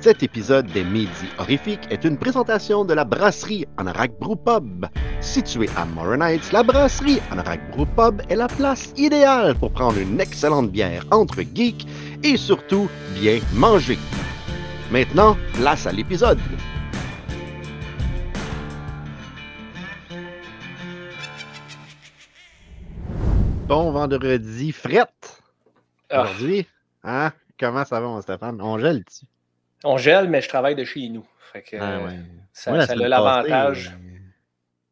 Cet épisode des Midi Horrifiques est une présentation de la brasserie Anorak Brew Pub. Située à Morin Heights, la brasserie Anorak Brew Pub est la place idéale pour prendre une excellente bière entre geeks et surtout bien manger. Maintenant, place à l'épisode. Bon vendredi, frette! Ah. Aujourd'hui, hein? Comment ça va, mon Stéphane? On gèle dessus. On gèle, mais je travaille de chez nous. Fait que, Ah euh, ouais. ça, Moi, la ça a l'avantage. euh,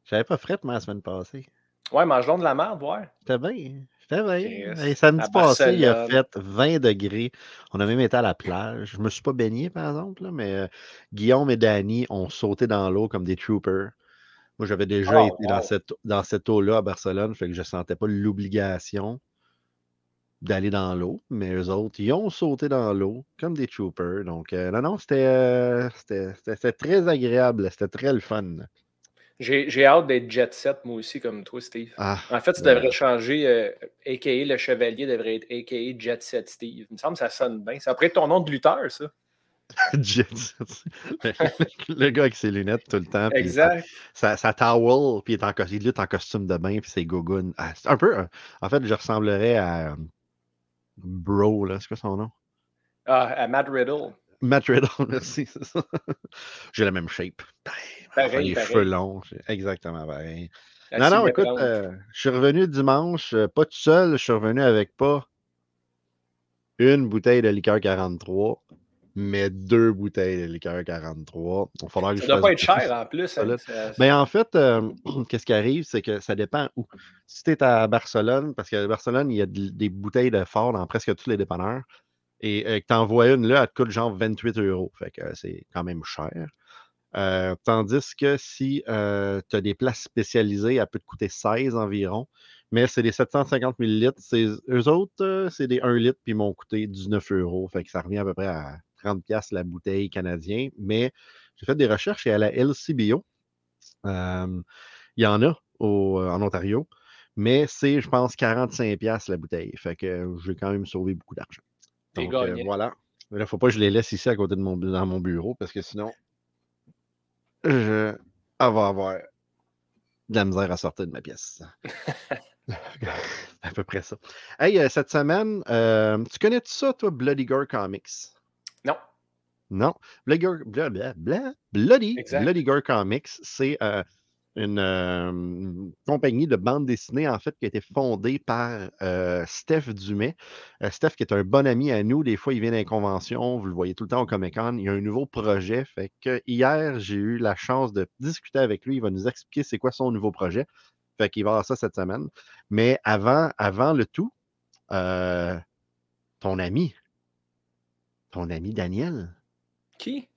J'avais pas frette, moi, la semaine passée. Ouais, mange donc de la merde, ouais. J'étais bien. J'étais bien. Chris, Et samedi passé, il a fait 20 degrés. On a même été à la plage. Je me suis pas baigné, par exemple, là, mais euh, Guillaume et Danny ont sauté dans l'eau comme des troopers. Moi, j'avais déjà Oh, été dans cette, dans cette eau-là à Barcelone, fait que je sentais pas l'obligation d'aller dans l'eau. Mais eux autres, ils ont sauté dans l'eau comme des troopers. Donc, euh, non, non, c'était euh, c'était- c'était- c'était très agréable. C'était très le fun. J'ai j'ai hâte d'être jet set, moi aussi, comme toi, Steve. Ah, En fait, tu Ouais. devrais changer, euh, a.k.a. le chevalier devrait être a.k.a. jet set Steve. Il me semble que ça sonne bien. Ça pourrait être ton nom de lutteur, ça. Jet Set. le, gars avec ses lunettes tout le temps. Exact. Sa, sa towel, puis il, est en, il lutte en costume de bain, puis ses gougounes. Ah, c'est un peu. euh, en fait, je ressemblerais à euh, Bro, là. C'est quoi son nom? Ah, à Matt Riddle. Matt Riddle, merci, c'est ça. J'ai la même shape. Pareil, les pareil. cheveux longs, exactement pareil. La non, non, écoute, euh, je suis revenu dimanche, euh, pas tout seul, je suis revenu avec pas une bouteille de liqueur 43, mais deux bouteilles de liqueur 43. Il va falloir que ça je doit fasse pas être cher en plus. Hein, Mais en fait, euh, qu'est-ce qui arrive, c'est que ça dépend où. Si tu es à Barcelone, parce qu'à Barcelone, il y a de- des bouteilles de fort dans presque tous les dépanneurs, et euh, que tu envoies une là, elle te coûte genre 28 euros. Fait que euh, c'est quand même cher. Tandis que si tu as des places spécialisées, elle peut te coûter 16 environ. Mais c'est des 750 ml. Eux autres, c'est des 1 litre, puis ils m'ont coûté 19 euros. Fait que ça revient à peu près à 30 pièces la bouteille canadienne. Mais j'ai fait des recherches et à la LCBO, euh, il y en a au- euh, en Ontario, mais c'est, je pense, 45$ piastres la bouteille. Fait que j'ai quand même sauvé beaucoup d'argent. Donc, euh, voilà. Mais là, il ne faut pas que je les laisse ici à côté de mon, dans mon bureau parce que sinon, je vais avoir de la misère à sortir de ma pièce. C'est à peu près ça. Hey, euh, cette semaine, euh, tu connais -tu ça, toi, Bloody Gore Comics? Non. Bloody, Bloody, Gore Comics, c'est euh, une euh, compagnie de bande dessinée, en fait, qui a été fondée par euh, Steph Dumais. Euh, Steph, qui est un bon ami à nous, des fois, il vient dans les conventions, vous le voyez tout le temps au Comic-Con. Il y a un nouveau projet. Fait que hier, j'ai eu la chance de discuter avec lui. Il va nous expliquer c'est quoi son nouveau projet. Fait qu'il va avoir ça cette semaine. Mais avant, avant le tout, ton ami, ton ami Daniel, Qui?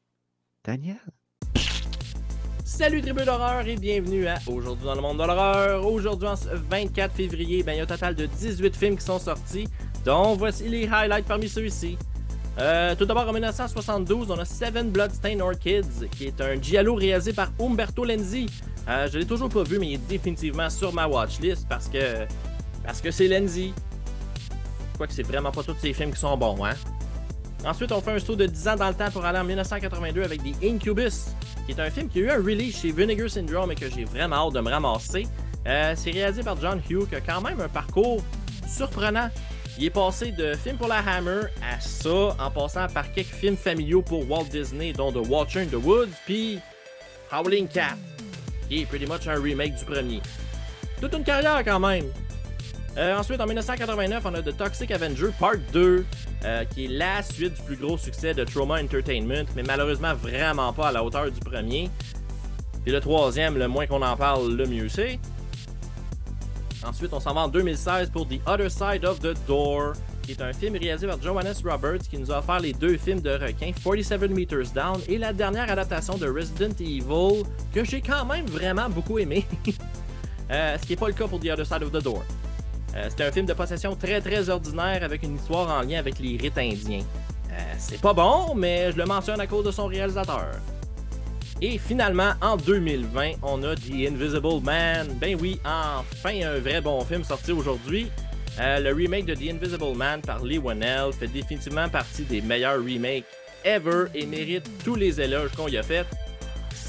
Daniel, Salut tribu d'horreur et bienvenue à Aujourd'hui dans le monde de l'horreur. Aujourd'hui, en ce 24 février, ben, il y a un total de 18 films qui sont sortis, dont voici les highlights parmi ceux-ci. Euh, tout d'abord, en 1972, on a Seven Bloodstained Orchids, qui est un giallo réalisé par Umberto Lenzi. Euh, je l'ai toujours pas vu, mais il est définitivement sur ma watchlist parce que parce que c'est Lenzi. Quoique c'est vraiment pas tous ces films qui sont bons, hein. Ensuite, on fait un saut de 10 ans dans le temps pour aller en 1982 avec The Incubus, qui est un film qui a eu un release chez Vinegar Syndrome et que j'ai vraiment hâte de me ramasser. Euh, c'est réalisé par John Hughes, qui a quand même un parcours surprenant. Il est passé de film pour la Hammer à ça, en passant par quelques films familiaux pour Walt Disney, dont The Watcher in the Woods, puis Howling Cat, qui est pretty much un remake du premier. Toute une carrière quand même. Euh, ensuite, en 1989, on a The Toxic Avenger Part 2, euh, qui est la suite du plus gros succès de Trauma Entertainment, mais malheureusement vraiment pas à la hauteur du premier. Puis le troisième, le moins qu'on en parle, le mieux c'est. Ensuite, on s'en va en 2016 pour The Other Side of the Door, qui est un film réalisé par Johannes Roberts qui nous a offert les deux films de requins, 47 Meters Down et la dernière adaptation de Resident Evil, que j'ai quand même vraiment beaucoup aimé. Euh, ce qui n'est pas le cas pour The Other Side of the Door. Euh, C'était un film de possession très très ordinaire avec une histoire en lien avec les rites indiens. Euh, c'est pas bon, mais je le mentionne à cause de son réalisateur. Et finalement, en 2020, on a The Invisible Man. Ben oui, enfin un vrai bon film sorti aujourd'hui. Euh, le remake de The Invisible Man par Lee Whannell fait définitivement partie des meilleurs remakes ever et mérite tous les éloges qu'on y a fait.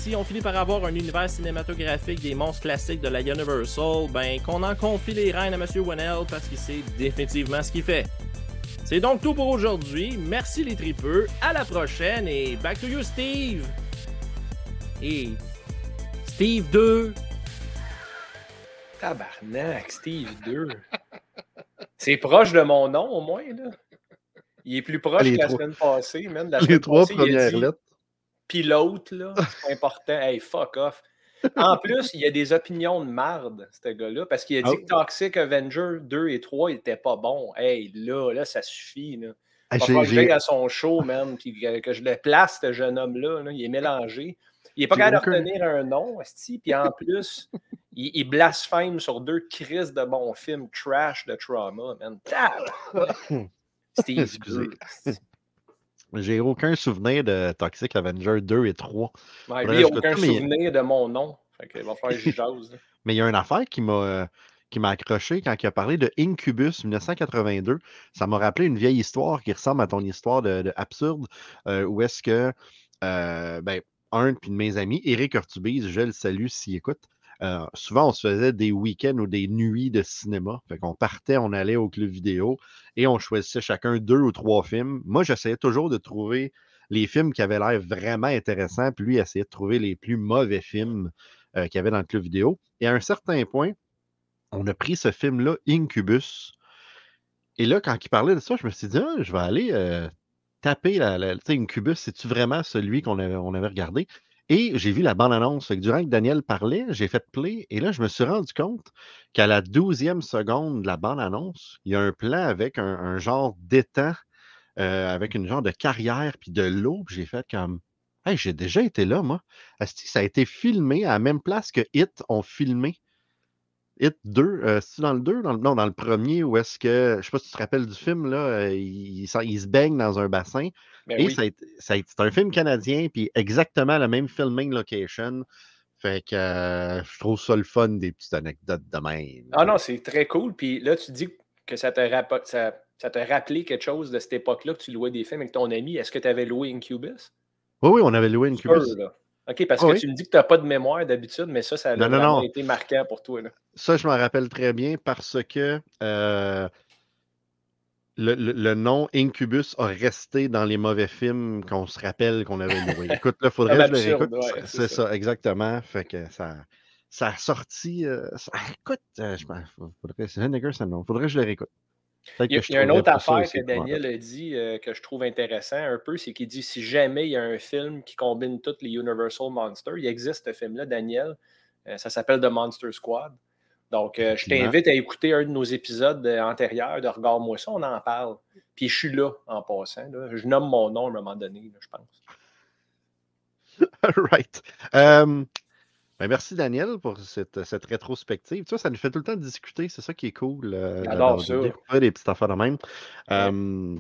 Si on finit par avoir un univers cinématographique des monstres classiques de la Universal, ben qu'on en confie les rênes à M. Wennell parce qu'il sait définitivement ce qu'il fait. C'est donc tout pour aujourd'hui. Merci les tripeux. À la prochaine et back to you, Steve. Et Steve 2. Tabarnak, Steve 2. C'est proche de mon nom, au moins, là. Il est plus proche Les que la trois- semaine passée, man. La Les semaine trois passée, premières dit lettres. Pilote, là, c'est pas important. Hey, fuck off. En plus, il y a des opinions de marde, ce gars-là, parce qu'il a dit Ah. que Toxic Avenger 2 et 3 n'étaient pas bons. Hey, là, là, ça suffit, là. Ah, Il que j'ai- j'aille à son show, man, puis que, je le place, ce jeune homme-là. là. Il est mélangé. Il n'est pas capable de aucun- retenir un nom, puis en plus, il, il blasphème sur deux crises de bons films trash de trauma, man. Steve Excusez. 2, esti. J'ai aucun souvenir de Toxic Avenger 2 et 3. Ouais, lui, il aucun mais- souvenir de mon nom. Fait que il va j'y jase. Mais il y a une affaire qui m'a euh, qui m'a accroché quand il a parlé de Incubus 1982. Ça m'a rappelé une vieille histoire qui ressemble à ton histoire de, de absurde, euh, où est-ce que euh, ben, un puis de mes amis, Eric Ortubise, je le salue s'il écoute. Euh, souvent, on se faisait des week-ends ou des nuits de cinéma. Fait qu'on partait, on allait au club vidéo et on choisissait chacun deux ou trois films. Moi, j'essayais toujours de trouver les films qui avaient l'air vraiment intéressants, puis lui essayait de trouver les plus mauvais films euh, qu'il y avait dans le club vidéo. Et à un certain point, on a pris ce film-là, Incubus. Et là, quand il parlait de ça, je me suis dit, Ah, je vais aller euh, taper la, Incubus, c'est-tu vraiment celui qu'on avait, on avait regardé? Et j'ai vu la bande-annonce. Durant que Daniel parlait, j'ai fait play. Et là, je me suis rendu compte qu'à la douzième seconde de la bande-annonce, il y a un plan avec un, genre d'étang, euh, avec une genre de carrière, puis de l'eau. J'ai fait comme, hey, j'ai déjà été là, moi. Asti, ça a été filmé à la même place que Hit ont filmé. Hit 2, euh, c'est dans le 2? Dans le- non, dans le premier, où est-ce que, je sais pas si tu te rappelles du film, là, euh, il, il s'en- il se baigne dans un bassin. Ben et oui. ça ça c'est un film canadien, puis exactement la même filming location. Fait que euh, je trouve ça le fun, des petites anecdotes de même. Ah non, c'est très cool. Puis là, tu dis que ça te, rappo- ça, ça t'a rappelé quelque chose de cette époque-là, que tu louais des films avec ton ami. Est-ce que tu avais loué Incubus? Oui, oui, on avait loué une Sûr, cubus. là. OK, parce Ah que tu me dis que tu n'as pas de mémoire d'habitude, mais ça, ça a Non, non, vraiment non. été marquant pour toi. Là. Ça, je m'en rappelle très bien parce que euh, le, le- le nom Incubus a resté dans les mauvais films qu'on se rappelle qu'on avait loué. Écoute, là, faudrait Comme que je le réécoute. ouais, C'est- ça. ça. exactement. Fait que ça, ça a sorti. euh, ça- écoute, euh, je faudrait, c'est non. Faudrait que je le réécoute. Il y a, y a une autre affaire aussi que. Daniel a dit euh, que je trouve intéressant un peu, c'est qu'il dit si jamais il y a un film qui combine toutes les Universal Monsters, il existe ce film-là, Daniel. Euh, ça s'appelle The Monster Squad. Donc, euh, je t'invite à écouter un de nos épisodes antérieurs de Regarde-moi ça, on en parle. Puis je suis là en passant. là. Je nomme mon nom à un moment donné, là, je pense. right. Ben, merci Daniel pour cette, cette rétrospective. Tu vois, ça nous fait tout le temps discuter, c'est ça qui est cool. euh, ça. des petites affaires de même. Euh,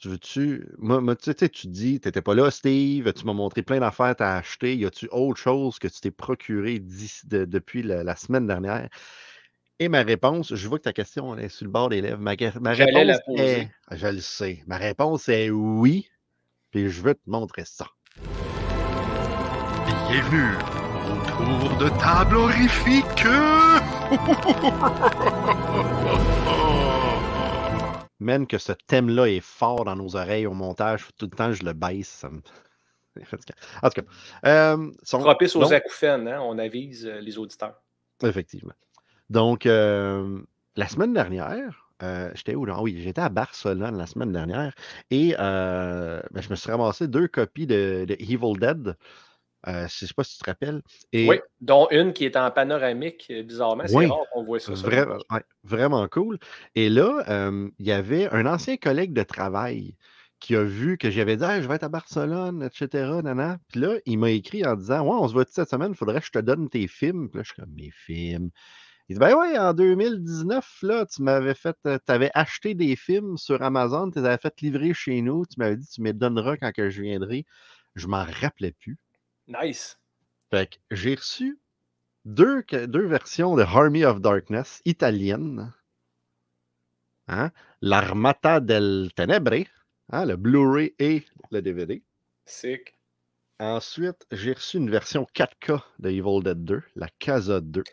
tu veux-tu. Moi, moi, tu sais, tu dis, tu n'étais pas là, Steve, tu m'as montré plein d'affaires, tu as acheté. Y a-tu autre chose que tu t'es procuré de- depuis la, la semaine dernière? Et ma réponse, je vois que ta question est sur le bord des lèvres. Ma, ma J'allais la réponse poser. est. Je le sais. Ma réponse est oui. Puis je veux te montrer ça. Bienvenue au tour de table horrifique. Même que ce thème-là est fort dans nos oreilles au montage, tout le temps je le baisse. Ça me... En tout cas, euh, son- Propice aux donc- acouphènes, hein, on avise euh, les auditeurs. Effectivement. Donc, euh, la semaine dernière, euh, j'étais où? là? Ah oui, j'étais à Barcelone la semaine dernière et euh, ben, je me suis ramassé deux copies de, de Evil Dead. Euh, je ne sais pas si tu te rappelles. Et Oui, dont une qui est en panoramique, euh, bizarrement. C'est Oui. rare qu'on voit ça. sur Vra- ouais, vraiment cool. Et là, euh, il y avait un ancien collègue de travail qui a vu que j'avais dit Hey, je vais être à Barcelone, etc. nana. Puis là, il m'a écrit en disant Ouais, on se voit cette semaine, il faudrait que je te donne tes films. Puis là, je suis comme Mes films? Il dit Ben ouais, en 2019, là, tu m'avais fait, tu avais acheté des films sur Amazon, tu les avais fait livrer chez nous, tu m'avais dit Tu me les donneras quand que je viendrai. Je m'en rappelais plus. Nice. Fait que j'ai reçu deux, deux versions de Army of Darkness italiennes. Hein? L'Armata del Tenebre Hein, le Blu-ray et le DVD. Sick. Ensuite, j'ai reçu une version 4K de Evil Dead 2, la Casa 2.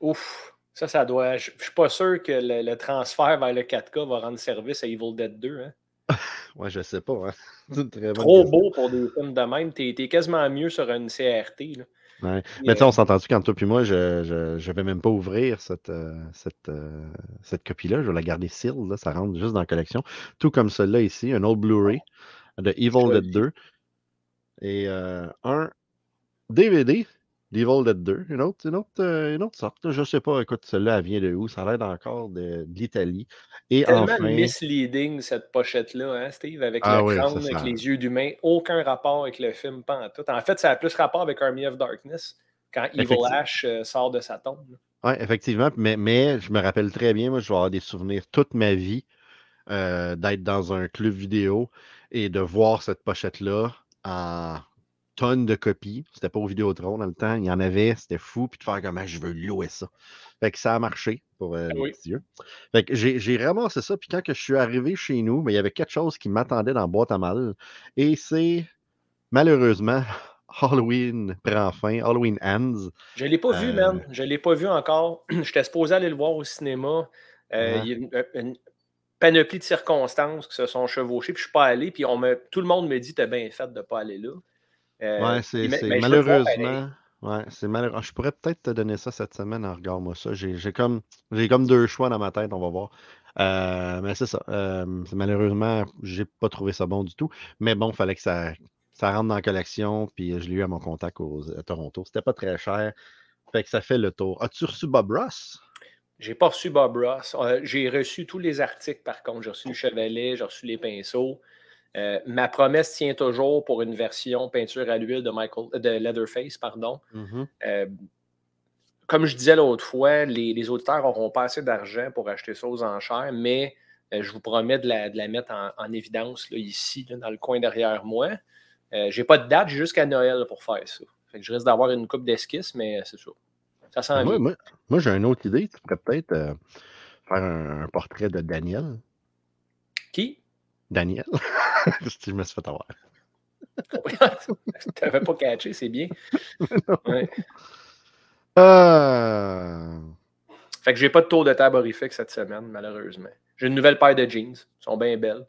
Ouf. Ça, ça doit. Je ne suis pas sûr que le, le transfert vers le 4K va rendre service à Evil Dead 2. Hein? Ouais, je sais pas. Hein. Une très Trop question. beau pour des films de même. T'es es quasiment mieux sur une CRT. Là. Ouais. Mais tu sais, euh, on s'est entendu quand toi puis moi, je je, je vais même pas ouvrir cette, euh, cette, euh, cette copie-là. Je vais la garder sealed, là, ça rentre juste dans la collection. Tout comme celui-là ici, un autre Blu-ray de Evil. Dead 2. Et euh, un DVD d'Evil Dead 2. Une autre, une autre, euh, une autre sorte. Je sais pas, écoute, celle-là, elle vient de où? Ça a l'air encore de, de l'Italie. Et Tellement enfin. misleading cette pochette-là, hein, Steve, avec Ah le oui, crâne, ça, avec ça- les yeux d'humain. Aucun rapport avec le film, pas en tout. En fait, ça a plus rapport avec Army of Darkness, quand Evil. Ash euh, sort de sa tombe. Oui, effectivement. Mais, mais je me rappelle très bien, moi, je vais avoir des souvenirs toute ma vie euh, d'être dans un club vidéo et de voir cette pochette-là en tonnes de copies. C'était pas au Vidéotron dans le temps. Il y en avait, c'était fou. Puis de faire comme Ah, je veux louer ça. Fait que ça a marché pour euh, les Oui. petits yeux. Fait que j'ai ramassé ça. Puis quand que je suis arrivé chez nous, mais il y avait quelque chose qui m'attendait dans la boîte à mal. Et c'est malheureusement Halloween prend fin. Halloween ends. Je ne l'ai pas vu, Euh, man. Je ne l'ai pas vu encore. J'étais supposé aller le voir au cinéma. Euh, Ouais. Il y a une, une panoplie de circonstances qui se sont chevauchées, puis je ne suis pas allé. Puis on me, tout le monde me dit T'as bien fait de ne pas aller là. Euh, Ouais, c'est malheureusement. Ouais, c'est malheureux. Je pourrais peut-être te donner ça cette semaine. hein, Regarde-moi ça. J'ai j'ai comme, j'ai comme deux choix dans ma tête, on va voir. Euh, mais c'est ça. euh, malheureusement, j'ai pas trouvé ça bon du tout. Mais bon, il fallait que ça, ça rentre dans la collection. Puis je l'ai eu à mon contact aux- à Toronto. C'était pas très cher. Fait que ça fait le tour. As-tu reçu Bob Ross? J'ai pas reçu Bob Ross. Euh, j'ai reçu tous les articles, par contre. J'ai reçu le chevalet, j'ai reçu les pinceaux. Euh, ma promesse tient toujours pour une version peinture à l'huile de Michael de Leatherface, pardon. Mhm. Euh, comme je disais l'autre fois, les, les auditeurs n'auront pas assez d'argent pour acheter ça aux enchères, mais euh, je vous promets de la, de la mettre en, en évidence là, ici, là, dans le coin derrière moi. Euh, j'ai pas de date, j'ai jusqu'à Noël pour faire ça. Fait que je risque d'avoir une coupe d'esquisse, mais c'est ça. Ça sent Moi, moi, moi, j'ai une autre idée. Tu pourrais peut-être euh, faire un, un portrait de Daniel. Qui? Daniel? si je me suis fait avoir. tu n'avais pas catché, c'est bien. Ouais. Euh, Fait que j'ai pas de tour de table horrifique cette semaine, malheureusement. J'ai une nouvelle paire de jeans. Elles sont bien belles.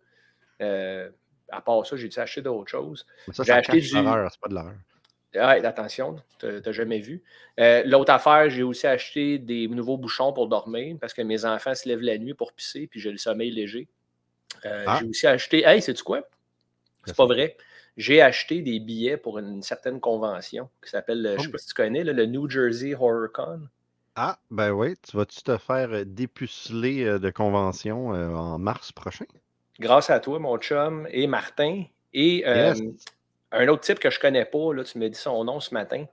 Euh, à part ça, j'ai dû acheter d'autres choses. J'ai acheté du- c'est pas de l'horreur. Ouais, attention, tu n'as jamais vu. Euh, L'autre affaire, j'ai aussi acheté des nouveaux bouchons pour dormir parce que mes enfants se lèvent la nuit pour pisser puis j'ai le sommeil léger. Euh, Ah. J'ai aussi acheté. Hey, sais-tu quoi? C'est pas vrai. J'ai acheté des billets pour une certaine convention qui s'appelle, je ne sais Oh, pas si tu connais, là, le New Jersey Horror Con. Ah, ben oui, tu vas-tu te faire euh, dépuceler euh, de convention en mars prochain? Grâce à toi, mon chum, et Martin, et euh, Yes. un autre type que je connais pas, là, tu me dis son nom ce matin.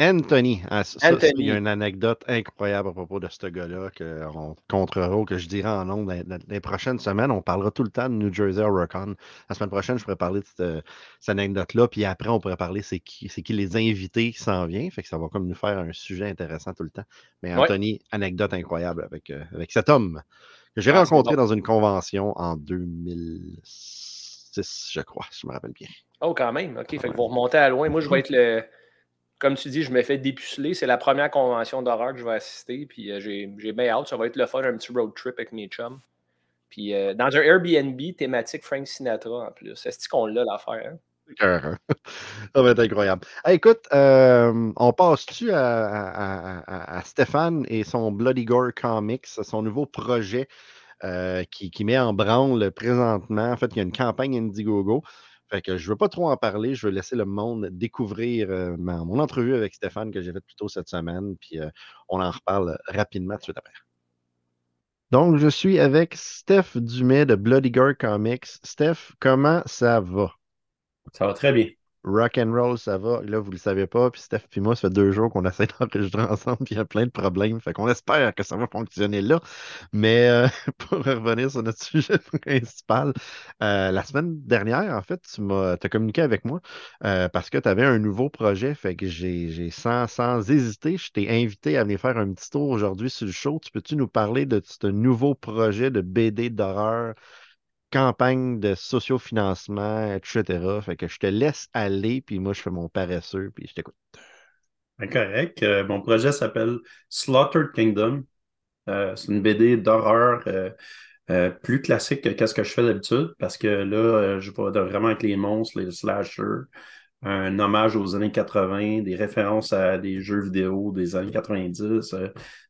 Anthony. Ah, ça, Anthony. il y a une anecdote incroyable à propos de ce gars-là qu'on contrera ou que je dirai en nom dans, dans les prochaines semaines. On parlera tout le temps de New Jersey Horrorcon. La semaine prochaine, je pourrais parler de cette, cette anecdote-là. Puis après, on pourrait parler c'est qui, c'est qui les invités qui s'en viennent. Fait que ça va comme nous faire un sujet intéressant tout le temps. Mais Ouais. Anthony, anecdote incroyable avec, euh, avec cet homme que j'ai Ah, rencontré dans une convention en 2006, je crois, si je me rappelle bien. Oh, quand même. OK. Fait que vous remontez à loin. Moi, je vais être le. Comme tu dis, je me fais dépuceler. C'est la première convention d'horreur que je vais assister. Puis euh, j'ai bien hâte. Ça va être le fun, un petit road trip avec mes chums. Puis euh, dans un Airbnb thématique Frank Sinatra en plus. Est-ce qu'on l'a l'affaire? hein? Ça va être incroyable. Écoute, euh, on passe-tu à, à- Stéphane et son Bloody Gore Comics, son nouveau projet qui, qui met en branle présentement? En fait, il y a une campagne Indiegogo. Fait que je ne veux pas trop en parler. Je veux laisser le monde découvrir euh, mon entrevue avec Stéphane que j'ai faite plus tôt cette semaine. Puis euh, on en reparle rapidement tout de suite après. Donc, je suis avec Steph Dumais de Bloody Gore Comics. Steph, comment ça va? Ça va très bien. Rock and roll, ça va. Là, vous le savez pas. Puis Steph et moi, ça fait deux jours qu'on essaie d'enregistrer ensemble. Puis il y a plein de problèmes. Fait qu'on espère que ça va fonctionner là. Mais euh, pour revenir sur notre sujet principal, euh, la semaine dernière, en fait, tu m'as as communiqué avec moi euh, parce que tu avais un nouveau projet. Fait que j'ai j'ai sans, sans hésiter, je t'ai invité à venir faire un petit tour aujourd'hui sur le show. Tu peux-tu nous parler de ce nouveau projet de BD d'horreur campagne de sociofinancement, etc. Fait que je te laisse aller, puis moi, je fais mon paresseux, puis je t'écoute. Ben, correct. Euh, mon projet s'appelle Slaughtered Kingdom. Euh, c'est une BD d'horreur euh, plus classique que ce que je fais d'habitude, parce que là, je vais vraiment avec les monstres, les slashers, un hommage aux années 80, des références à des jeux vidéo des années 90.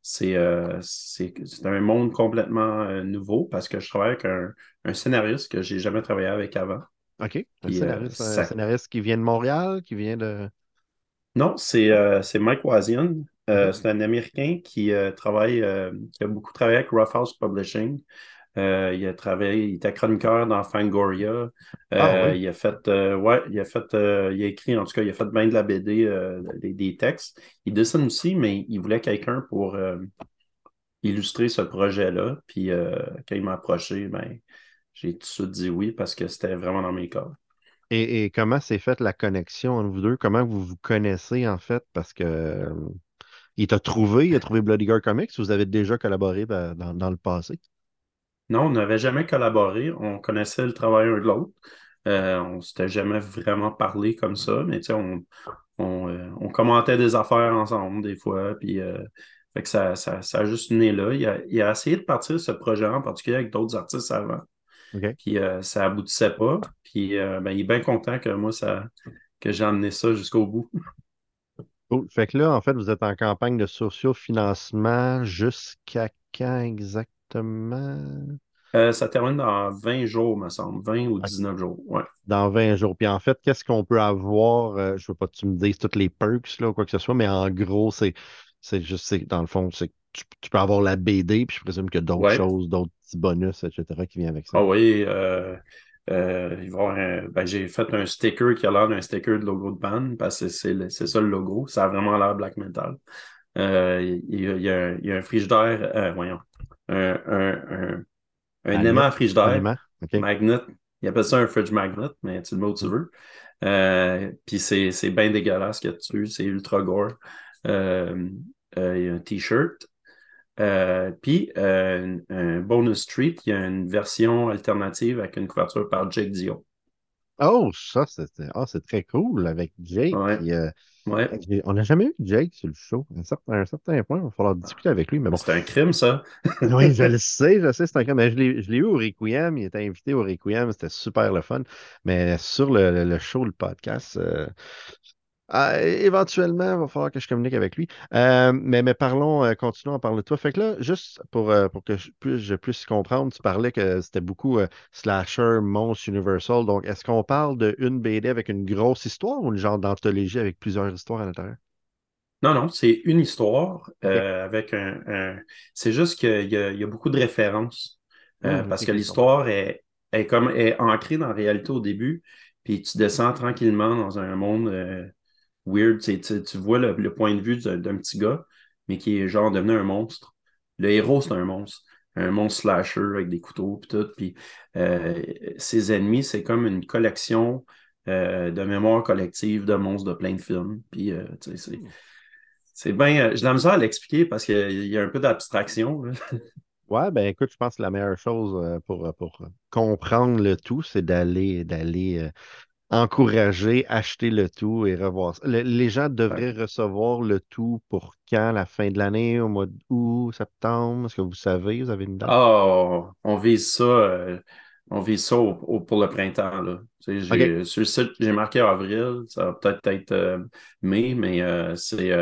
c'est un monde complètement nouveau parce que je travaille avec un, scénariste que j'ai jamais travaillé avec avant. OK. Un, scénariste, un scénariste qui vient de Montréal, qui vient de. Non, c'est euh, Mike Wazian. Euh, c'est un Américain qui euh, travaille, qui a beaucoup travaillé avec Rough House Publishing. Il a travaillé, il était chroniqueur dans Fangoria. Ah, il a fait, ouais, il a fait, il a écrit, en tout cas, il a fait bien de la BD, des, textes. Il dessine aussi, mais il voulait quelqu'un pour illustrer ce projet-là. Puis quand il m'a approché, ben, j'ai tout de suite dit oui parce que c'était vraiment dans mes corps. Et, comment s'est faite la connexion entre vous deux? Comment vous vous connaissez en fait? Parce que euh, il t'a trouvé, il a trouvé Bloody Girl Comics, vous avez déjà collaboré dans, le passé? Non, on n'avait jamais collaboré. On connaissait le travail un de l'autre. Euh, on ne s'était jamais vraiment parlé comme ça, mais on, on, euh, on, commentait des affaires ensemble des fois. Puis, fait que ça, ça, a juste né là. Il a, il a essayé de partir ce projet en particulier avec d'autres artistes avant. Puis euh, ça aboutissait pas. Puis euh, ben, il est bien content que moi, ça, que j'ai amené ça jusqu'au bout. Fait que là, en fait, vous êtes en campagne de sociofinancement jusqu'à quand exactement? Euh, ça termine dans 20 jours, me semble. 20 ou 19 jours. Ouais. Dans 20 jours. Puis en fait, qu'est-ce qu'on peut avoir? je veux pas que tu me dises toutes les perks là, ou quoi que ce soit, mais en gros, c'est, c'est juste, dans le fond, c'est tu, peux avoir la BD, puis je présume qu'il y a d'autres choses, d'autres petits bonus, etc., qui viennent avec ça. Ah oui, euh, euh, ben, j'ai fait un sticker qui a l'air d'un sticker de logo de band, parce que c'est ça le logo. Ça a vraiment l'air black metal. Euh, il, y a, un, il, y a, un frigidaire, voyons, un, un, un, aimant à frigidaire, magnet. Il appelle ça un fridge magnet, mais tu le mets où tu veux. puis c'est bien dégueulasse qu'il y a dessus, c'est ultra gore. il y a un t-shirt, euh, puis, euh, un bonus street, il y a une version alternative avec une couverture par Jake Dio. Oh, ça, ah, c'est très cool avec Jake. Euh, on n'a jamais eu Jake sur le show. À un certain, point, il va falloir discuter avec lui. Mais bon. C'est un crime, ça. oui, je le sais, je sais, c'est un crime. Mais je l'ai eu au Requiem. Il était invité au Requiem. C'était super le fun. Mais sur le, show, le podcast, ah, éventuellement, il va falloir que je communique avec lui. Euh, mais, mais parlons, euh, continuons à parler de toi. Fait que là, juste pour, euh, pour que je puisse, je puisse, comprendre, tu parlais que c'était beaucoup slasher, monstre, universal. Donc, est-ce qu'on parle d'une BD avec une grosse histoire ou une genre d'anthologie avec plusieurs histoires à l'intérieur? Non, non, c'est une histoire avec un. C'est juste qu'il y, y, a beaucoup de références mmh, parce que l'histoire est, est, comme est ancrée dans la réalité au début, puis tu descends tranquillement dans un monde weird. Tu, vois le, point de vue d'un petit gars, mais qui est genre devenu un monstre. Le héros, c'est un monstre. Un monstre slasher avec des couteaux et tout. Puis euh, ses ennemis, c'est comme une collection euh, de mémoire collective de monstres de plein de films. Puis euh, c'est. C'est bien. J'ai la misère à l'expliquer parce qu'il y a un peu d'abstraction. Ouais, ben écoute, je pense que la meilleure chose pour, pour comprendre le tout, c'est d'aller d'aller encourager, acheter le tout et revoir ça. les gens devraient recevoir le tout pour quand? La fin de l'année, au mois d'août, septembre? Est-ce que vous savez? Vous avez une date? Oh, on vise ça. Euh, on vise ça pour le printemps. Là. Sur le site, j'ai marqué avril. Ça va peut-être être, euh, mai, mais euh, c'est.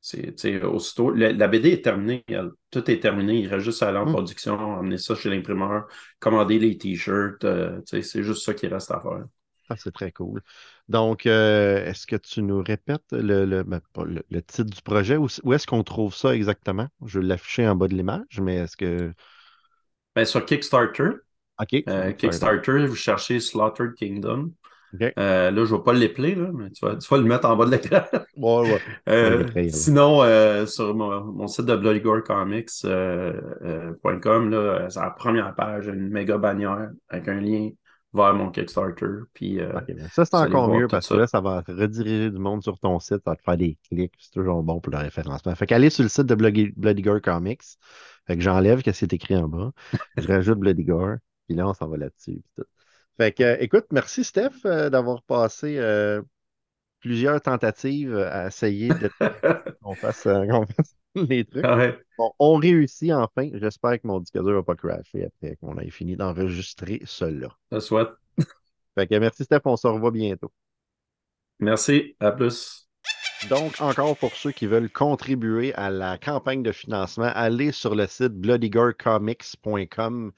c'est aussitôt. La, BD est terminée. tout est terminé. Il reste juste à aller en hum. production, emmener ça chez l'imprimeur, commander les t-shirts. c'est juste ça qui reste à faire. Ah, c'est très cool. Donc, euh, est-ce que tu nous répètes le, ben, le, titre du projet? Où, où est-ce qu'on trouve ça exactement? Je vais l'afficher en bas de l'image, mais est-ce que. Ben, sur Kickstarter. OK. Euh, Kickstarter, vous cherchez Slaughtered Kingdom. Euh, là, je ne vais pas l'épeler, mais tu vas, tu vas, le mettre en bas de l'écran. ouais, ouais. sinon, sur mon, site de bloodygorecomics.com, c'est la première page, une méga bannière avec un lien vers mon Kickstarter. Puis, euh, ça, c'est encore mieux parce que là, ça va rediriger du monde sur ton site, ça va te faire des clics, c'est toujours bon pour le référencement. Fait qu'aller sur le site de Bloody, Gore Comics, fait que j'enlève ce qui est écrit en bas, je rajoute Bloody Gore, Puis là, on s'en va là-dessus. Fait que, écoute, merci Steph d'avoir passé plusieurs tentatives à essayer de qu'on fasse, les trucs. Bon, on réussit enfin. J'espère que mon disque dur va pas crasher après qu'on ait fini d'enregistrer cela. Ça souhaite. Fait que merci Steph, on se revoit bientôt. Merci, à plus. Donc, encore pour ceux qui veulent contribuer à la campagne de financement, allez sur le site bloodygorecomics.com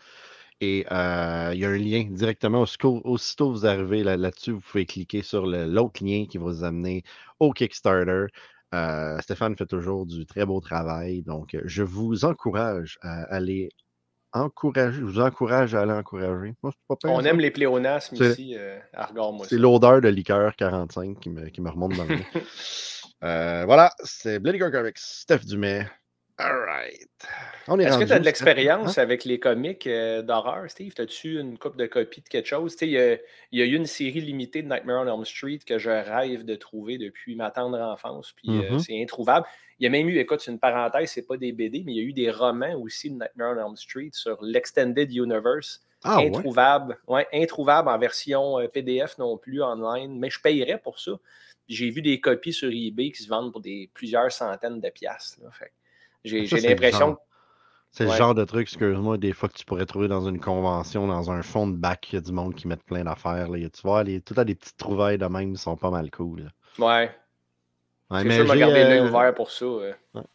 et euh, il y a un lien directement aussitôt, aussitôt vous arrivez là-dessus, vous pouvez cliquer sur l'autre lien qui va vous amener au Kickstarter. Euh, Stéphane fait toujours du très beau travail, donc je vous encourage à aller encourager, je vous encourage à aller encourager. On aime les pléonasmes ici, euh, C'est l'odeur de liqueur 45 qui me, qui me remonte dans le nez. voilà, c'est Bloody Comics, Steph Dumais. All right. Est-ce que tu as de l'expérience hein? avec les comics euh, d'horreur, Steve? As-tu une coupe de copies de quelque chose? Il y, a, eu une série limitée de Nightmare on Elm Street que je rêve de trouver depuis ma tendre enfance, puis euh, mm-hmm. c'est introuvable. Il y a même eu, écoute, c'est une parenthèse, c'est pas des BD, mais il y a eu des romans aussi de Nightmare on Elm Street sur l'Extended Universe. Ah, introuvable, ouais? introuvable en version euh, PDF non plus online, mais je payerais pour ça. J'ai vu des copies sur eBay qui se vendent pour des plusieurs centaines de piastres. Fait. J'ai l'impression. C'est le genre de truc, excuse-moi, des fois que tu pourrais trouver dans une convention, dans un fond de bac, il y a du monde qui met plein d'affaires. Tu vois, les, tout à des petites trouvailles de même qui sont pas mal cool. Ouais. ouais l'œil euh, ouvert pour ça.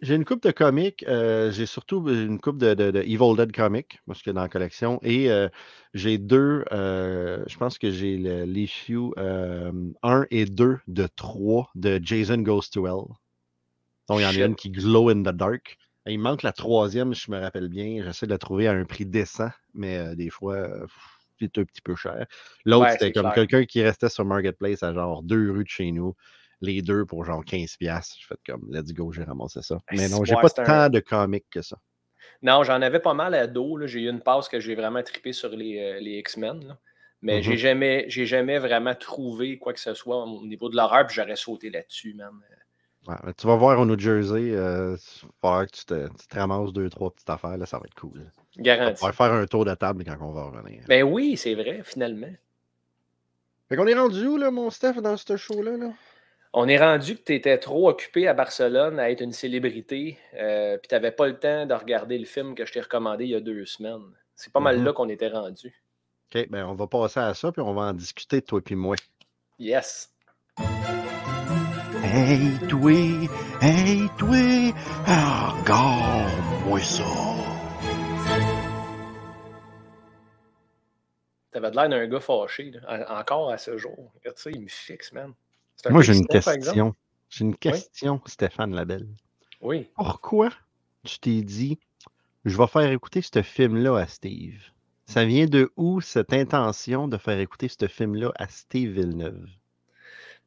J'ai une coupe de comics. Euh, j'ai surtout une coupe de, de, Evil Dead comics, parce que dans la collection. Et euh, j'ai deux, je pense que j'ai l'issue 1 et 2 de 3 de Jason Goes to Hell. Donc, il y en a une qui glow in the dark. il manque la troisième, je me rappelle bien. J'essaie de la trouver à un prix décent, mais euh, des fois, c'est un petit peu cher. L'autre, c'était comme quelqu'un qui restait sur Marketplace à genre deux rues de chez nous. Les deux pour genre 15$. Je fais comme, let's go, j'ai ramassé ça. Mais non, j'ai pas tant de comics que ça. Non, j'en avais pas mal à dos. J'ai eu une passe que j'ai vraiment trippé sur les, euh, les X-Men. Mais j'ai mm-hmm. jamais, jamais vraiment trouvé quoi que ce soit au niveau de l'horreur, puis j'aurais sauté là-dessus, tu vas voir au New Jersey, euh, que tu te, tu ramasses deux, trois petites affaires, là, ça va être cool. Garanti. On va faire un tour de table quand on va revenir. Ben oui, c'est vrai, finalement. Fait qu'on est rendu où, là, mon Steph, dans ce show-là? Là? On est rendu que tu étais trop occupé à Barcelone à être une célébrité, euh, puis tu n'avais pas le temps de regarder le film que je t'ai recommandé il y a deux semaines. C'est pas mal mm-hmm. là qu'on était rendu. OK, ben on va passer à ça, puis on va en discuter, toi et moi. Yes. Hey, toi! Hey, toi! Regarde-moi ça! T'avais l'air d'un gars fâché, encore à ce jour. Regarde ça, il me fixe, man. Moi, j'ai une question. J'ai une question, Stéphane Labelle. Oui. Pourquoi tu t'es dit, je vais faire écouter ce film-là à Steve? Ça vient de où cette intention de faire écouter ce film-là à Steve Villeneuve?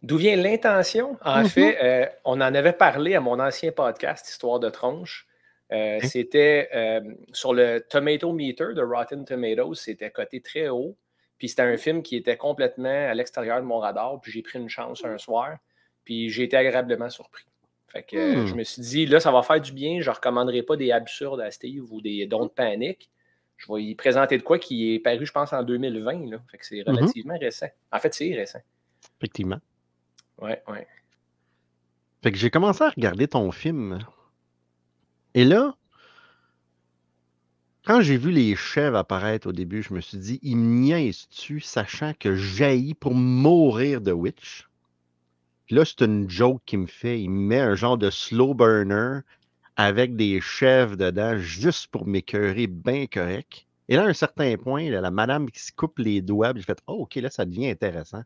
D'où vient l'intention? En mm-hmm. fait, euh, on en avait parlé à mon ancien podcast, Histoire de tronche. Euh, c'était euh, sur le Tomato Meter de Rotten Tomatoes, c'était coté très haut. Puis c'était un film qui était complètement à l'extérieur de mon radar. Puis j'ai pris une chance un soir. Puis j'ai été agréablement surpris. Fait que je hmm. me suis dit, là, ça va faire du bien. Je ne recommanderai pas des absurdes à Steve ou des dons de panique. Je vais y présenter de quoi qui est paru, je pense, en 2020. Là. Fait que c'est mm-hmm. relativement récent. En fait, c'est récent. Effectivement. Ouais, ouais. Fait que j'ai commencé à regarder ton film. Et là, quand j'ai vu les chèvres apparaître au début, je me suis dit, il niaise-tu, sachant que jaillit pour mourir de Witch? là, c'est une joke qu'il me fait. Il me met un genre de slow burner avec des chèvres dedans juste pour m'écœurer bien correct. Et là, à un certain point, la madame qui se coupe les doigts, j'ai fait Oh, OK, là, ça devient intéressant.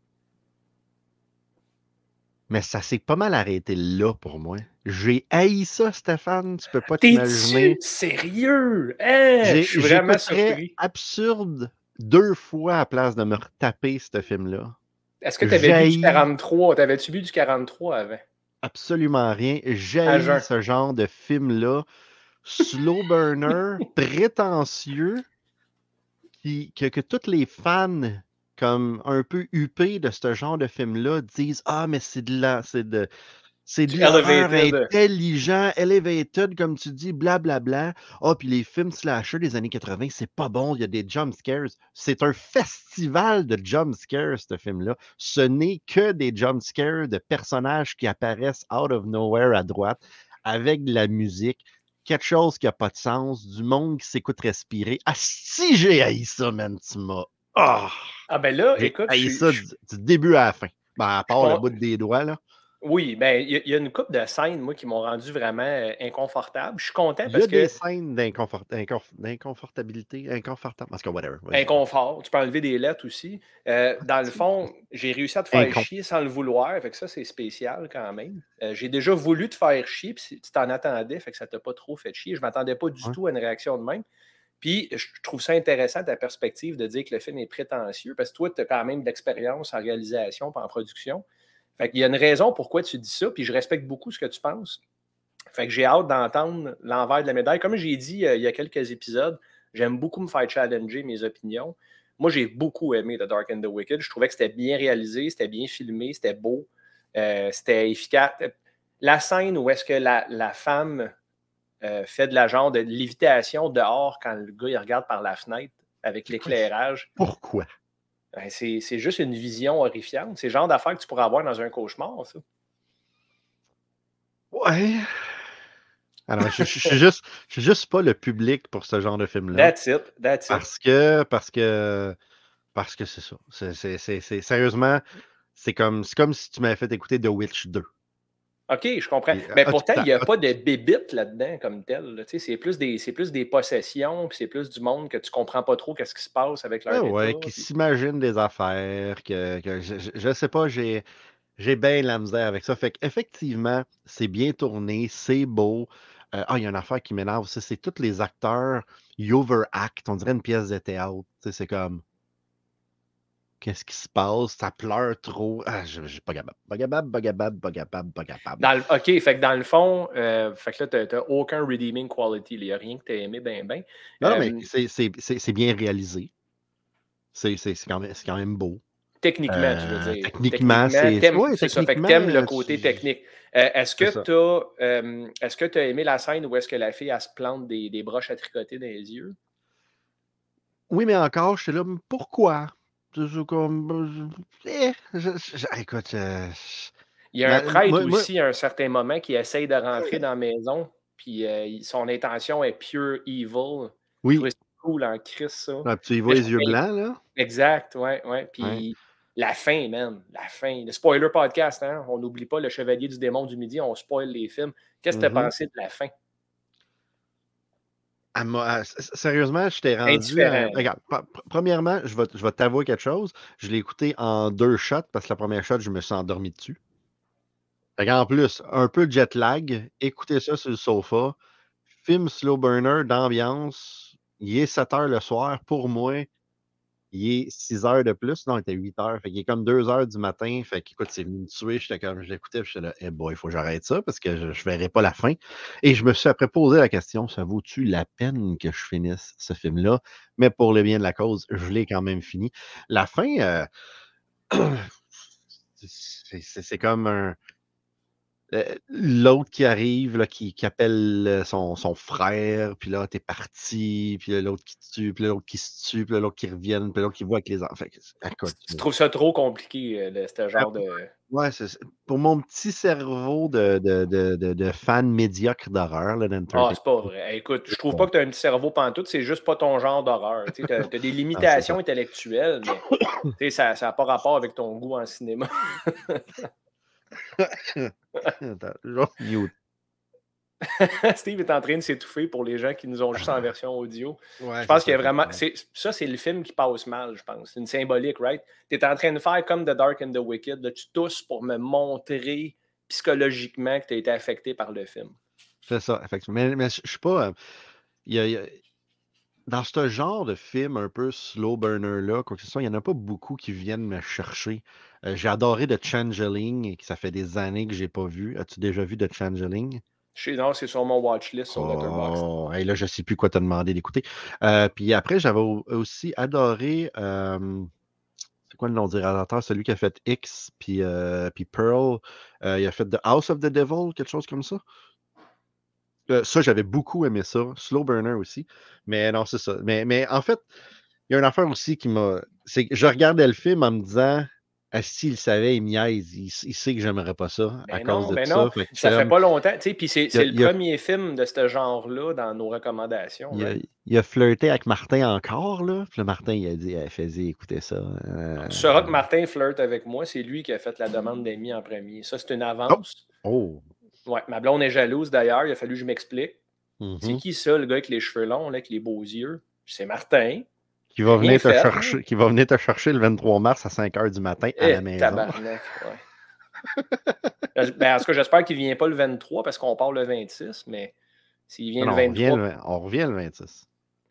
Mais ça s'est pas mal arrêté là pour moi. J'ai haï ça, Stéphane. Tu peux pas t'imaginer. Sérieux? Hey, je suis vraiment surpris. absurde deux fois à place de me retaper ce film-là. Est-ce que tu avais vu du 43? T'avais-tu vu du 43 avant? Absolument rien. J'ai ce genre de film-là. Slow burner, prétentieux, qui, que, que tous les fans comme un peu huppés de ce genre de film-là disent Ah, mais c'est de la, c'est de, C'est Du elevated. intelligent, elevated, comme tu dis, blablabla. Ah, puis les films slasher des années 80, c'est pas bon, il y a des jump scares. C'est un festival de jump scares, ce film-là. Ce n'est que des jump scares de personnages qui apparaissent out of nowhere à droite, avec de la musique, quelque chose qui n'a pas de sens, du monde qui s'écoute respirer. Ah, si j'ai haï ça, man, tu m'as. Ah! Ah ben là, J'ai écoute, je- ça du, du début à la fin. Ben, à part le bout des doigts, là. oui, ben il y, a- il y a une couple de scènes, moi, qui m'ont rendu vraiment euh, inconfortable. Je suis content Il y parce a que des scènes d'inconfort- d'inconf- d'inconfortabilité, inconfortable. Parce que whatever. inconfort, tu peux enlever des lettres aussi. Euh, dans le fond, j'ai réussi à te faire chier sans le vouloir, fait que ça, c'est spécial quand même. Euh, j'ai déjà voulu te faire chier, puis tu t'en attendais, fait que ça t'a pas trop fait chier. Je m'attendais pas du tout à une réaction de même. Puis, je trouve ça intéressant ta perspective de dire que le film est prétentieux, parce que toi, tu as quand même de l'expérience en réalisation et en production. Fait qu'il y a une raison pourquoi tu dis ça, puis je respecte beaucoup ce que tu penses. Fait que j'ai hâte d'entendre l'envers de la médaille. Comme j'ai dit euh, il y a quelques épisodes, j'aime beaucoup me faire challenger mes opinions. Moi, j'ai beaucoup aimé The Dark and the Wicked. Je trouvais que c'était bien réalisé, c'était bien filmé, c'était beau, euh, c'était efficace. La scène où est-ce que la, la femme euh, fait de la genre de lévitation dehors quand le gars il regarde par la fenêtre avec l'éclairage, Pourquoi? ben, c'est juste une vision horrifiante. C'est le genre d'affaire que tu pourrais avoir dans un cauchemar, ça. Ouais. Alors, je, je- je suis juste, je suis juste pas le public pour ce genre de film-là. That's it, that's it. Parce que, parce que, parce que c'est ça. Sérieusement, c'est comme, c'est comme si tu m'avais fait écouter The Witch 2. OK, je comprends. Mais ah, pourtant, il n'y a ah, pas de bébites là-dedans comme tel. là. C'est plus, des- plus des possessions, puis c'est plus du monde que tu comprends pas trop qu'est-ce qui se passe avec leur Ah état. ouais, qui puis- s'imaginent des affaires, que, que je, je sais pas, j'ai, j'ai bien la misère avec ça. Fait qu'effectivement, c'est bien tourné, c'est beau. Euh, ah, il y a une affaire qui m'énerve aussi, c'est tous les acteurs, ils overact, on dirait une pièce de théâtre. C'est comme, qu'est-ce qui se passe? Ça pleure trop. Ah, je, suis pas capable. Pas capable, pas capable, pas capable, pas capable. Dans le- OK, fait que dans le fond, euh, fait que là, tu n'as aucun redeeming quality. Il n'y a rien que tu as aimé ben ben. Non, non, Euh, mais c'est, c'est, c'est, c'est bien réalisé. C'est, c'est, c'est quand, même, c'est quand même beau. Techniquement, tu Euh, veux dire. techniquement, c'est- t'aimes- ouais, ça. Fait que t'aimes le euh, côté tu- technique. Euh, est-ce que tu as, euh, est-ce que tu as aimé la scène où est-ce que la fille, elle se plante des, des broches à tricoter dans les yeux? Oui, mais encore, je suis là, pourquoi? C'est c'est comme. eh, je- je- écoute, euh, Il y a un prêtre moi- moi- aussi à un certain moment qui essaye de rentrer dans la maison, puis euh, son intention est pure evil. oui, ça cool en crise, ça. Ah, puis tu y vois Mais les je- yeux blancs, là? Exact, ouais, ouais. Puis Ouais. la fin, man, la fin. Le spoiler podcast, hein? On n'oublie pas le Chevalier du Démon du Midi, on spoil les films. Qu'est-ce que tu Mhm. as pensé de la fin? Sérieusement, je t'ai rendu. À- regarde, pr- pr- premièrement, je vais, je vais t'avouer quelque chose. Je l'ai écouté en deux shots parce que la première shot, je me suis endormi dessus. En plus, un peu de jet lag, écoutez ça sur le sofa. Film slow burner d'ambiance. Il est 7 heures le soir. Pour moi, il est 6 heures de plus. Non, il était 8 heures. Fait qu'il est comme 2 heures du matin. Fait qu'écoute, c'est venu me tuer. J'étais comme, puis J'étais là, eh boy, il faut que j'arrête ça parce que je ne verrai pas la fin. Et je me suis après posé la question, ça vaut-tu la peine que je finisse ce film-là? Mais pour le bien de la cause, je l'ai quand même fini. La fin, euh, c'est comme un. Euh, L'autre qui arrive, là, qui, qui appelle euh, son, son frère, puis là, t'es parti, puis l'autre qui tue, puis l'autre qui se tue, puis l'autre qui revient, puis l'autre qui voit avec les enfants. Tu trouves ça trop compliqué, euh, ce genre de. ouais, c'est- pour mon petit cerveau de, de, de, fan médiocre d'horreur, là, Ah, c'est pas vrai. Écoute, je trouve pas que tu as un petit cerveau pantoute, c'est juste pas ton genre d'horreur. Tu as, Ah, des limitations intellectuelles, mais ça n'a pas rapport avec ton goût en cinéma. Attends, genre, mute. Steve est en train de s'étouffer pour les gens qui nous ont juste en version audio. Ouais, Je pense qu'il y a vraiment. Ça, c'est le film qui passe mal, je pense. C'est une symbolique, right? Tu es en train de faire comme The Dark and the Wicked. là, tu tousses pour me montrer psychologiquement que tu as été affecté par le film. C'est ça, effectivement. Mais, mais je je suis pas. euh, il y a- il y a- dans ce genre de film un peu slow burner-là, quoi que ce soit, il n'y en a pas beaucoup qui viennent me chercher. Euh, j'ai adoré The Changeling, que ça fait des années que j'ai pas vu. As-tu déjà vu The Changeling? Je sais, non, c'est sur mon watchlist sur Letterboxd. Oh, hey, là, je sais plus quoi te demander d'écouter. Euh, puis après, j'avais au- aussi adoré. euh, quoi le nom du réalisateur? Celui qui a fait X, puis, puis Pearl. Il a fait The House of the Devil, quelque chose comme ça? Euh, ça, j'avais beaucoup aimé ça. Slow Burner aussi. Mais non, c'est ça. Mais, mais en fait, il y a une affaire aussi qui m'a. C'est je regardais le film en me disant ah, s'il savait, il niaise, il, il sait que j'aimerais pas ça à Ben cause non, de ben ça. non. Fait que Ça fait pas longtemps. Puis c'est a- c'est le a- premier film de ce genre-là dans nos recommandations. il, a, right? il a flirté avec Martin encore, là. Puis le Martin, il a dit eh, Fais-y, écoutez ça. euh, Tu sauras que Martin flirte avec moi, c'est lui qui a fait la demande d'amis en premier. Ça, c'est une avance. Oh! Ouais, ma blonde est jalouse d'ailleurs, il a fallu que je m'explique. Mhm. C'est qui ça, le gars avec les cheveux longs, là, avec les beaux yeux? C'est Martin. Qui va, venir te fait, chercher, qui va venir te chercher le 23 mars à 5 h du matin à Eh, la maison. tabarnak, ouais. ben, en tout cas, j'espère qu'il ne vient pas le 23 parce qu'on part le 26, mais s'il vient Non, le on, revient 23, le, on revient le 26.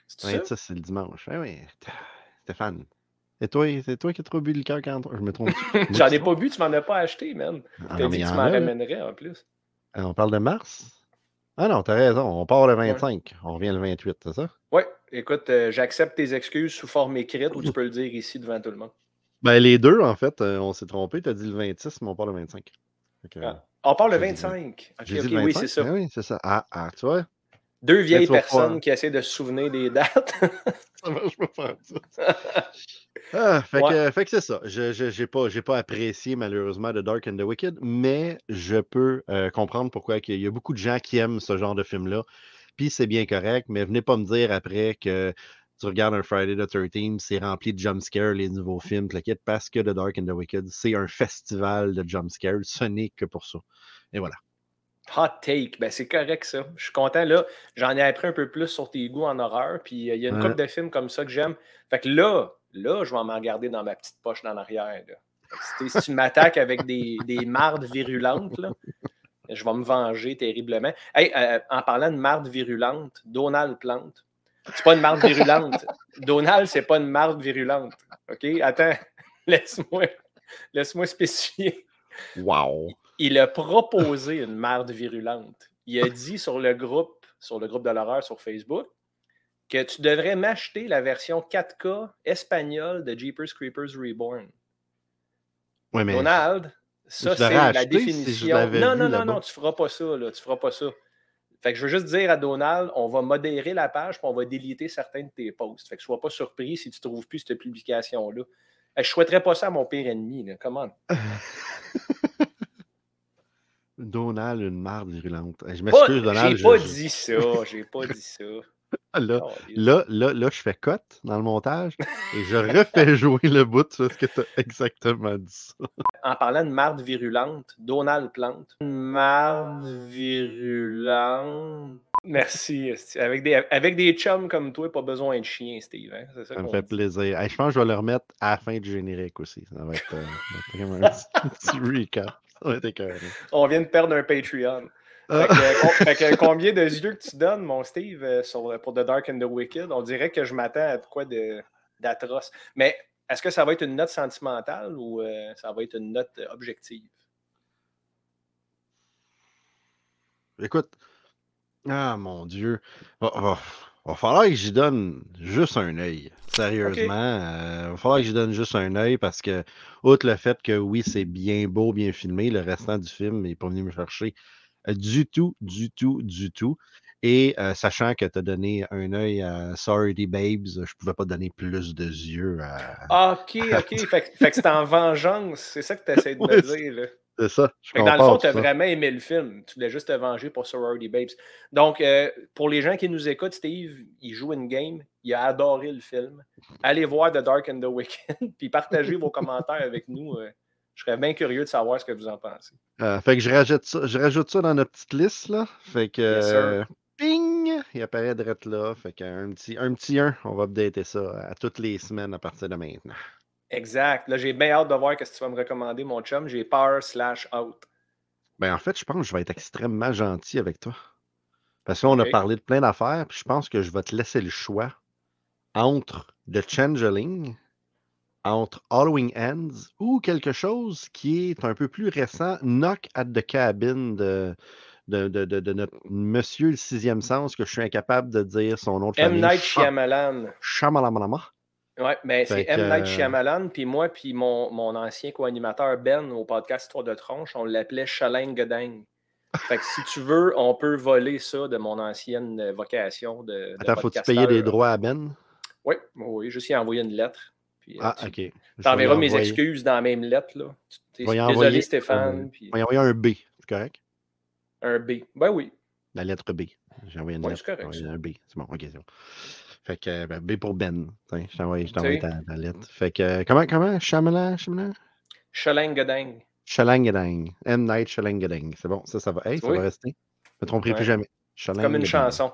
c'est ça? 26, c'est le dimanche. Eh oui, Stéphane. C'est toi, c'est toi qui as trop bu le cœur quand je me trompe. J'en ai pas bu, tu m'en as pas acheté, man. Ah, T'as dit que tu en m'en ramènerais en plus. Ah, On parle de mars? Ah non, t'as raison. On part le 25. On revient le 28, c'est ça? Oui, écoute, euh, j'accepte tes excuses sous forme écrite ou tu peux le dire ici devant tout le monde. Ben, les deux, en fait, euh, on s'est trompé. T'as dit le 26, mais on part le 25. Fait que, Ah. On part le J'ai dit le- 25. Ok, J'ai ok, dit le 25. oui, c'est ça. Ben oui, c'est ça. Ah, ah, tu vois? Deux vieilles tu personnes qui essaient de se souvenir des dates. Ça marche pas faire ça. Ah, fait, Ouais. que, fait que c'est ça. Je n'ai pas, j'ai pas apprécié malheureusement The Dark and the Wicked, mais je peux euh, comprendre pourquoi il y a beaucoup de gens qui aiment ce genre de film-là. Puis c'est bien correct, mais venez pas me dire après que tu regardes un Friday the 13th, c'est rempli de jumpscares, les nouveaux films, parce que The Dark and the Wicked, c'est un festival de jumpscares. Ce n'est que pour ça. Et voilà. Hot take, ben c'est correct ça. Je suis content là. J'en ai appris un peu plus sur tes goûts en horreur. Puis euh, il y a une Ouais. couple de films comme ça que j'aime. Fait que là, là, je vais m'en regarder dans ma petite poche dans l'arrière. Si, tu m'attaques avec des, des mardes virulentes, là, je vais me venger terriblement. Hey, euh, en parlant de marde virulente, Donald Plante. C'est pas une marde virulente. Donald, c'est pas une marde virulente. OK? Attends, laisse-moi laisse-moi spécifier Wow! il a proposé une marde virulente. Il a dit sur le groupe, sur le groupe de l'horreur sur Facebook, que tu devrais m'acheter la version 4K espagnole de Jeepers Creepers Reborn. Ouais, mais Donald, ça je c'est la si je définition. non, non, non, non, tu feras pas ça, là, tu feras pas ça. Fait que je veux juste dire à Donald, on va modérer la page puis on va déliter certains de tes posts. Fait que sois pas surpris si tu trouves plus cette publication-là. Je souhaiterais pas ça à mon pire ennemi. Là. Comment? Donald, une marde virulente. Je m'excuse, Donald. J'ai je- pas je- dit ça, j'ai pas dit ça. Là, Caliste. Là, là, là, je fais cote dans le montage et je refais jouer le bout parce que tu as exactement dit ça. En parlant de marde virulente, Donald Plante. Marde virulente. Merci. Avec des, avec des chums comme toi, pas besoin de chien, Steve. hein. Ça, Ça me fait dit. plaisir. Hey, je pense que je vais le remettre à la fin du générique aussi. Ça va être, euh, un petit, petit recap. Ça va être écœurant. On vient de perdre un Patreon. Fait que, com- fait que combien de yeux que tu donnes, mon Steve, euh, sur- pour The Dark and the Wicked? On dirait que je m'attends à quoi de- d'atroce. Mais est-ce que ça va être une note sentimentale ou euh, ça va être une note euh, objective? Écoute, ah mon Dieu, va, va- va falloir que j'y donne juste un œil. Sérieusement, euh, va falloir que j'y donne juste un œil parce que, outre le fait que oui, c'est bien beau, bien filmé, le restant du film n'est pas venu me chercher euh, du tout, du tout, du tout. Et euh, sachant que tu as donné un œil à Sorry Babes, je pouvais pas donner plus de yeux à. Ah, ok, ok. fait, que- fait que c'est en vengeance. C'est ça que tu essaies de me dire. Là. C'est ça. Je Fait que dans le fond, tu as ça. vraiment aimé le film. Tu voulais juste te venger pour Sorority Babes. Donc, euh, pour les gens qui nous écoutent, Steve, il joue une game. Il a adoré le film. Allez voir The Dark and the Wicked. Puis partagez vos commentaires avec nous. euh, je serais bien curieux de savoir ce que vous en pensez. Euh, fait que je rajoute ça, je rajoute ça dans notre petite liste, là. Fait que. Euh, ping! Il apparaît direct là. Fait qu'un petit, un petit 1, on va updater ça à toutes les semaines à partir de maintenant. Exact. Là, j'ai bien hâte de voir ce que tu vas me recommander, mon chum. J'ai peur slash out. Ben, en fait, je pense que je vais être extrêmement gentil avec toi. Parce qu'on a parlé de plein d'affaires, puis je pense que je vais te laisser le choix entre The Changeling, entre Halloween Ends ou quelque chose qui est un peu plus récent, Knock at the Cabin de, de, de, de- de notre monsieur le sixième sens, que je suis incapable de dire son nom de M. famille. Night Shyamalan. Shamalamalama. Ouais, mais c'est M. Night Shyamalan, puis moi, puis mon, mon ancien co-animateur Ben au podcast Histoire de Tronche, on l'appelait Chaleng Godang. Fait que si tu veux, on peut voler ça de mon ancienne vocation de. Attends, faut-tu payer des droits à Ben? Oui, oui, juste y envoyer une lettre. Puis, euh, Ah, tu ok. Je t'enverras mes envoyer- excuses dans la même lettre. Là. Désolé, envoyer- Stéphane. puis Je vais envoyer un B, c'est correct? un B. Ben oui. La lettre B. J'ai envoyé une Ouais, lettre. c'est correct, un B. C'est bon, ok, c'est bon. Fait que ben, B pour Ben. Je sais. ta, ta lettre. Fait que euh, comment, comment? Shyamalan? Chaleng Godang. Shalangadang. M. Night Shalangadang. C'est bon, ça, ça va. Hey, ça Oui. va rester. Je me tromperai Ouais. plus jamais. Comme une chanson.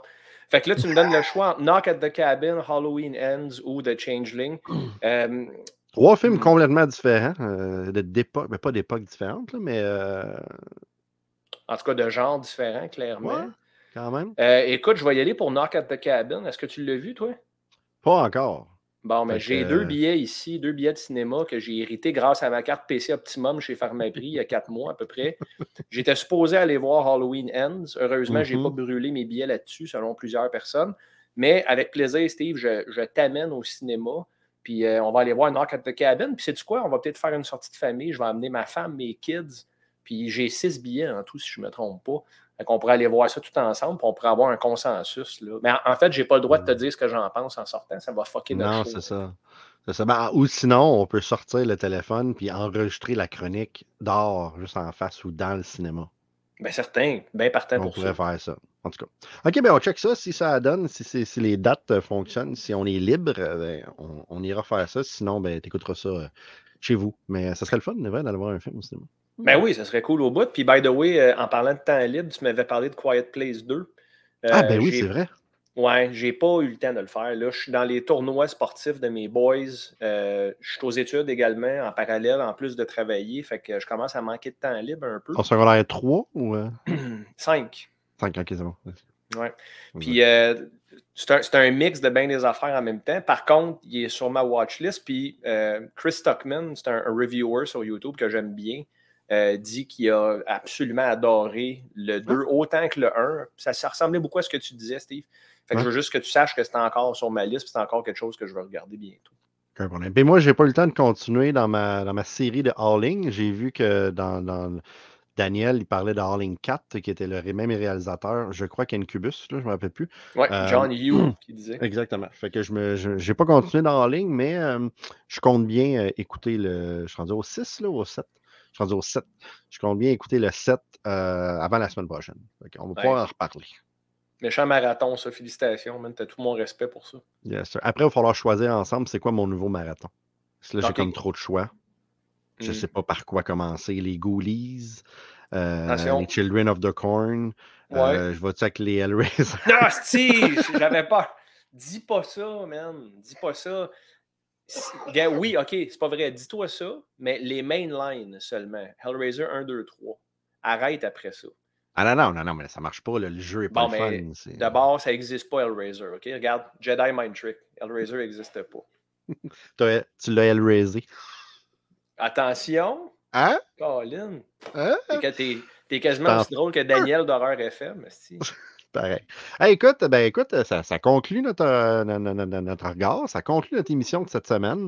Fait que là, tu me donnes le choix entre Knock at the Cabin, Halloween Ends ou The Changeling. Euh, Trois films Hmm. complètement différents, euh, de- d'époque, mais pas d'époques différentes, là, mais euh, en tout cas, de genre différent, clairement. ouais, quand même. Euh, écoute, je vais y aller pour Knock at the Cabin. Est-ce que tu l'as vu, toi? Pas encore. Bon, mais j'ai euh, deux billets ici, deux billets de cinéma que j'ai hérité grâce à ma carte PC Optimum chez Pharmaprix il y a quatre mois à peu près. J'étais supposé aller voir Halloween Ends. Heureusement, je n'ai Mhm. pas brûlé mes billets là-dessus, selon plusieurs personnes. Mais avec plaisir, Steve, je, je t'amène au cinéma. Puis euh, on va aller voir Knock at the Cabin. Puis sais-tu quoi? On va peut-être faire une sortie de famille. Je vais amener ma femme, mes kids. Puis j'ai six billets en tout, si je ne me trompe pas. Fait qu'on pourrait aller voir ça tout ensemble, puis on pourrait avoir un consensus. Là. Mais en, en fait, je n'ai pas le droit de te dire ce que j'en pense en sortant. Ça va fucker notre Non, c'est ça. C'est ça. Ben, ou sinon, on peut sortir le téléphone puis enregistrer la chronique dehors, juste en face ou dans le cinéma. Bien certain, bien partant On pour pourrait ça. faire ça. En tout cas. OK, ben on check ça. Si ça donne, si, si- si les dates euh, fonctionnent, si on est libre, euh, ben, on, on ira faire ça. Sinon, ben, tu écouteras ça euh, chez vous. Mais ça serait le fun, vrai, d'aller voir un film au cinéma. Ben oui, ça serait cool au bout. Puis, by the way, euh, en parlant de temps libre, tu m'avais parlé de Quiet Place 2. ah, Euh, ben oui, c'est vrai. Ouais, j'ai pas eu le temps de le faire. Là, je suis dans les tournois sportifs de mes boys. Euh, je suis aux études également, en parallèle, en plus de travailler. Fait que je commence à manquer de temps libre un peu. En secondaire 3 ou euh, Cinq. 5? OK, c'est bon. Ouais. Puis c'est un, un mix de bien des affaires en même temps. Par contre, il est sur ma watchlist. Puis Chris Stockman, c'est un, un reviewer sur YouTube que j'aime bien, euh, dit qu'il a absolument adoré le 2 autant que le 1. Ça, ça ressemblait beaucoup à ce que tu disais, Steve. Fait que je veux juste que tu saches que c'est encore sur ma liste, c'est encore quelque chose que je vais regarder bientôt. Aucun problème. Puis moi, j'ai pas eu le temps de continuer dans ma, dans ma série de Hauling. J'ai vu que dans, dans Daniel, il parlait de Hauling 4, qui était le même réalisateur, je crois qu'Incubus, là, je ne me rappelle plus. Ouais, Euh, John Hugh qui disait. Exactement. Fait que je me je- pas continué dans Hauling, mais euh, je compte bien écouter le. Je suis rendu au 6 là, ou au 7. Je suis rendu au 7. Je compte bien écouter le 7 euh, avant la semaine prochaine. On va pouvoir Ouais. en reparler. Méchant marathon, ça. Félicitations, man. T'as tout mon respect pour ça. Yes, sir. Après, il va falloir choisir ensemble c'est quoi mon nouveau marathon? Parce que là, j'ai comme trop de choix. Je Hmm. sais pas par quoi commencer. Les Ghoulies, euh, les Children of the Corn. Ouais. euh, je vais-tu avec les Hellraiser? Non, Steve, j'avais pas. Dis pas ça, man. Dis pas ça. Si- Oui, ok, c'est pas vrai. Dis-toi ça, mais les mainlines seulement. Hellraiser 1, 2, 3. Arrête après ça. Ah non, non, non, non, mais ça marche pas. là. Le jeu est pas Bon, le mais fun. D'abord, ça n'existe pas, Hellraiser. ok? Regarde, Jedi Mind Trick. Hellraiser n'existe pas. Tu l'as Hellraisé. Attention, Hein? Colin. Hein? T'es quasiment aussi drôle que Daniel d'Horreur FM. esti. Pareil. Hey, écoute, ben écoute, ça, ça conclut notre, euh, no- no- no- notre regard, ça conclut notre émission de cette semaine.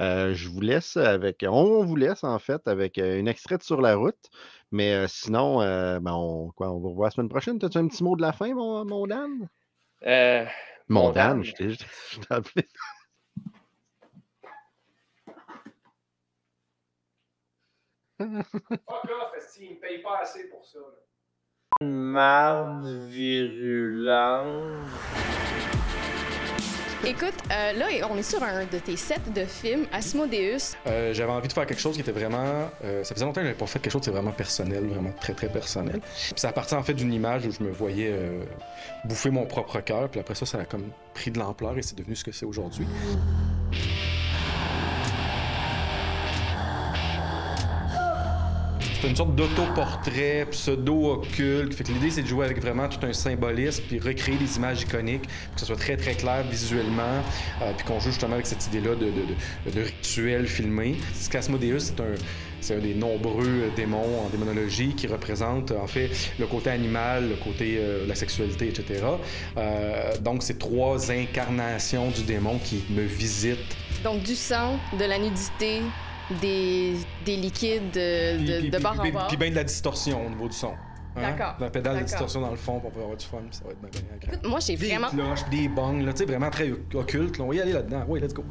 Euh, je vous laisse avec, on vous laisse en fait avec euh, une extrait de sur la route. Mais euh, sinon, euh, ben, on, quoi, on vous revoit la semaine prochaine. T'as-tu un petit mot de la fin, mon, mon Dan? Euh, Mon Dan, Dan. je t'ai appelé. Fuck off, il me paye pas assez pour ça. Marde virulente. Écoute, euh, là, on est sur un de tes sets de films, Asmodeus. Euh, j'avais envie de faire quelque chose qui était vraiment. euh, ça faisait longtemps que j'avais pas fait quelque chose qui était vraiment personnel, vraiment très très personnel. Puis ça partait en fait d'une image où je me voyais euh, bouffer mon propre cœur. Puis après ça, ça a comme pris de l'ampleur et c'est devenu ce que c'est aujourd'hui. C'est une sorte d'autoportrait pseudo-occulte. L'idée, c'est de jouer avec vraiment tout un symbolisme, puis recréer des images iconiques, pour que ce soit très, très clair visuellement, euh, puis qu'on joue justement avec cette idée-là de rituel filmé. Scasmodeus, c'est un, c'est un des nombreux démons en démonologie qui représente en fait le côté animal, le côté euh, la sexualité, etc. Euh, donc, c'est trois incarnations du démon qui me visitent Donc, du sang, de la nudité, des, des liquides de, de, de en puis- bien de la distorsion au niveau du son. Hein? D'accord, La pédale de distorsion dans le fond, on peut avoir du fun, ça va être bien, bien agréable. Moi, j'ai Des vraiment... cloches, puis des bongs, là, tu sais, vraiment très occulte. là. On va y aller là-dedans. Oui, let's go.